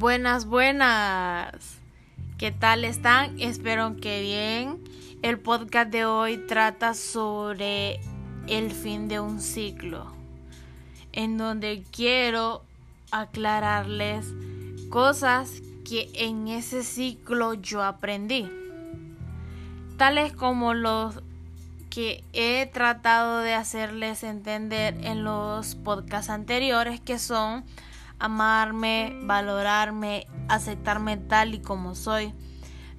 Buenas, buenas. ¿Qué tal están? Espero que bien. El podcast de hoy trata sobre el fin de un ciclo, en donde quiero aclararles cosas que en ese ciclo yo aprendí, tales como los que he tratado de hacerles entender en los podcasts anteriores, que son amarme, valorarme, aceptarme tal y como soy.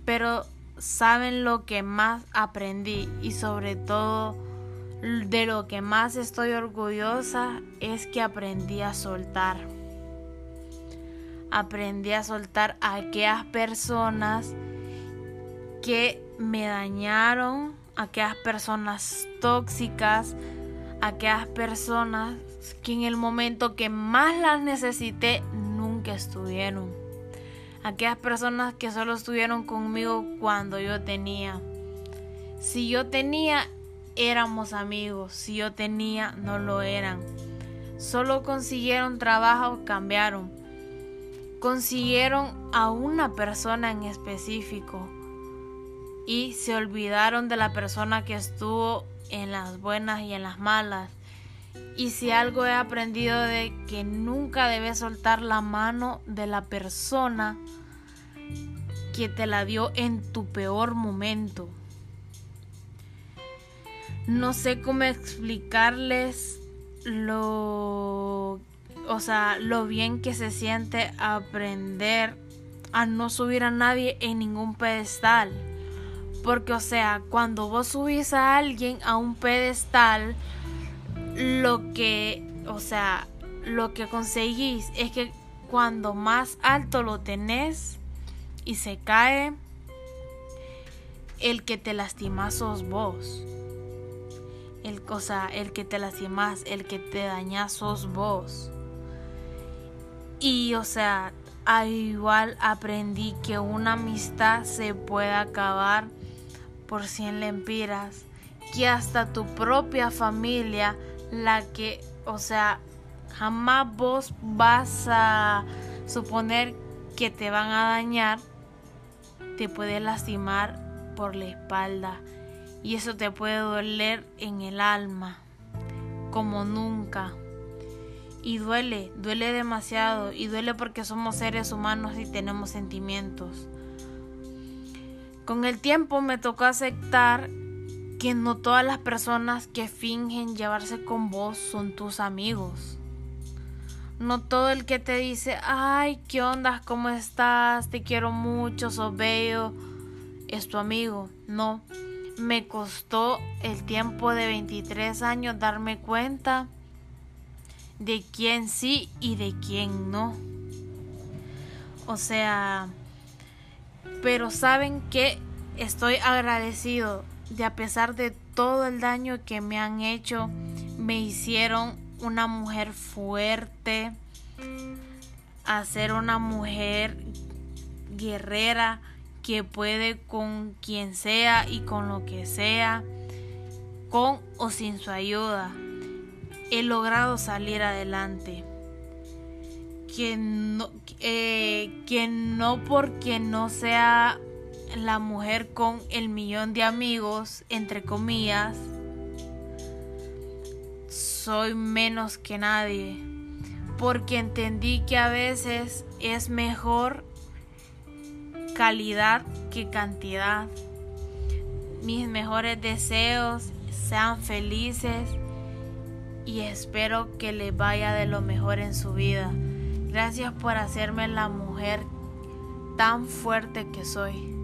Pero saben lo que más aprendí y sobre todo de lo que más estoy orgullosa es que aprendí a soltar. Aprendí a soltar a aquellas personas que me dañaron, aquellas personas tóxicas, aquellas personas que en el momento que más las necesité nunca estuvieron. Aquellas personas que solo estuvieron conmigo cuando yo tenía. Si yo tenía, éramos amigos. Si yo tenía, no lo eran. Solo consiguieron trabajo, cambiaron. Consiguieron a una persona en específico y se olvidaron de la persona que estuvo en las buenas y en las malas. Y si algo he aprendido de que nunca debes soltar la mano de la persona que te la dio en tu peor momento. No sé cómo explicarles lo o sea, lo bien que se siente aprender a no subir a nadie en ningún pedestal. Porque, o sea, cuando vos subís a alguien a un pedestal, lo que, o sea, lo que conseguís es que cuando más alto lo tenés y se cae, el que te lastimas sos vos. El, o sea, el que te lastimas, el que te dañas sos vos. Y, o sea, igual aprendí que una amistad se puede acabar por 100 lempiras, que hasta tu propia familia, la que, o sea, jamás vos vas a suponer que te van a dañar, te puede lastimar por la espalda y eso te puede doler en el alma como nunca. Y duele, duele demasiado y duele porque somos seres humanos y tenemos sentimientos. Con el tiempo me tocó aceptar que no todas las personas que fingen llevarse con vos son tus amigos. No todo el que te dice, ay, ¿qué onda? ¿Cómo estás? Te quiero mucho, sos bello, es tu amigo. No, me costó el tiempo de 23 años darme cuenta de quién sí y de quién no. O sea, pero saben que estoy agradecido de a pesar de todo el daño que me han hecho, me hicieron una mujer fuerte, a ser una mujer guerrera que puede con quien sea y con lo que sea, con o sin su ayuda. He logrado salir adelante que no, eh, no porque no sea la mujer con el millón de amigos, entre comillas, soy menos que nadie. Porque entendí que a veces es mejor calidad que cantidad. Mis mejores deseos, sean felices y espero que les vaya de lo mejor en su vida. Gracias por hacerme la mujer tan fuerte que soy.